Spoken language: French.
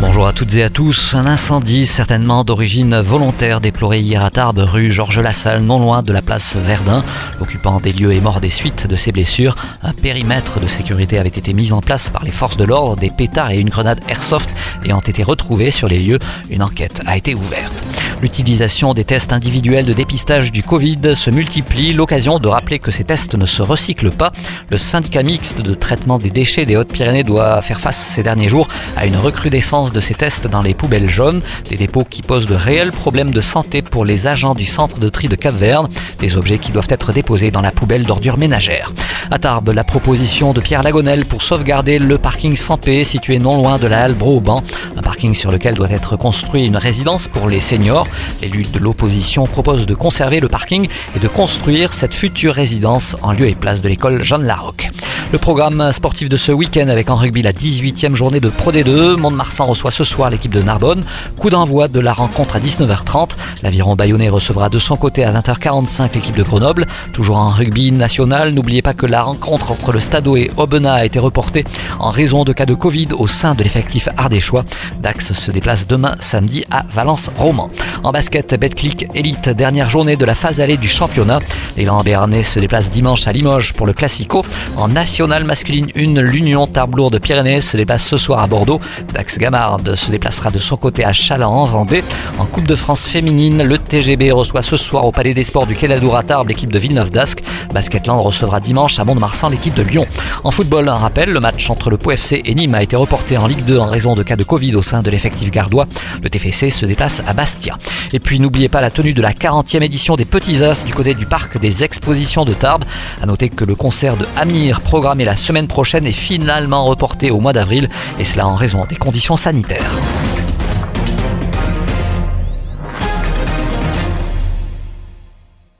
Bonjour à toutes et à tous. Un incendie certainement d'origine volontaire déploré hier à Tarbes, rue Georges Lassalle, non loin de la place Verdun. L'occupant des lieux est mort des suites de ses blessures. Un périmètre de sécurité avait été mis en place par les forces de l'ordre. Des pétards et une grenade airsoft ayant été retrouvés sur les lieux. Une enquête a été ouverte. L'utilisation des tests individuels de dépistage du Covid se multiplie, l'occasion de rappeler que ces tests ne se recyclent pas. Le syndicat mixte de traitement des déchets des Hautes-Pyrénées doit faire face ces derniers jours à une recrudescence de ces tests dans les poubelles jaunes, des dépôts qui posent de réels problèmes de santé pour les agents du centre de tri de Cap-Verne, des objets qui doivent être déposés dans la poubelle d'ordures ménagères. À Tarbes, la proposition de Pierre Lagonel pour sauvegarder le parking sans situé non loin de la halle Broban, un parking sur lequel doit être construit une résidence pour les seniors. L'élu de l'opposition propose de conserver le parking et de construire cette future résidence en lieu et place de l'école Jeanne Larocque. Le programme sportif de ce week-end avec en rugby la 18e journée de Pro D2. Mont-de-Marsan reçoit ce soir l'équipe de Narbonne. Coup d'envoi de la rencontre à 19h30. L'aviron bayonnais recevra de son côté à 20h45 l'équipe de Grenoble. Toujours en rugby national, n'oubliez pas que la rencontre entre le Stadeau et Aubenas a été reportée en raison de cas de Covid au sein de l'effectif ardéchois. Dax se déplace demain samedi à Valence-Roman. En basket, Betclic Elite, dernière journée de la phase allée du championnat. L'élan béarnais se déplace dimanche à Limoges pour le Classico. En national masculine 1, l'Union Tarbes de Pyrénées se déplace ce soir à Bordeaux. Dax Gamard se déplacera de son côté à Chaland en Vendée. En Coupe de France féminine, le TGB reçoit ce soir au Palais des Sports du Quai à Tarbes l'équipe de Villeneuve d'Ascq. Basketland recevra dimanche à Mont-de-Marsan l'équipe de Lyon. En football, un rappel, le match entre le POFC et Nîmes a été reporté en Ligue 2 en raison de cas de Covid au sein de l'effectif gardois. Le TFC se déplace à Bastia. Et puis n'oubliez pas la tenue de la 40e édition des Petits As du côté du parc des expositions de Tarbes. A noter que le concert de Amir programmé la semaine prochaine est finalement reporté au mois d'avril et cela en raison des conditions sanitaires.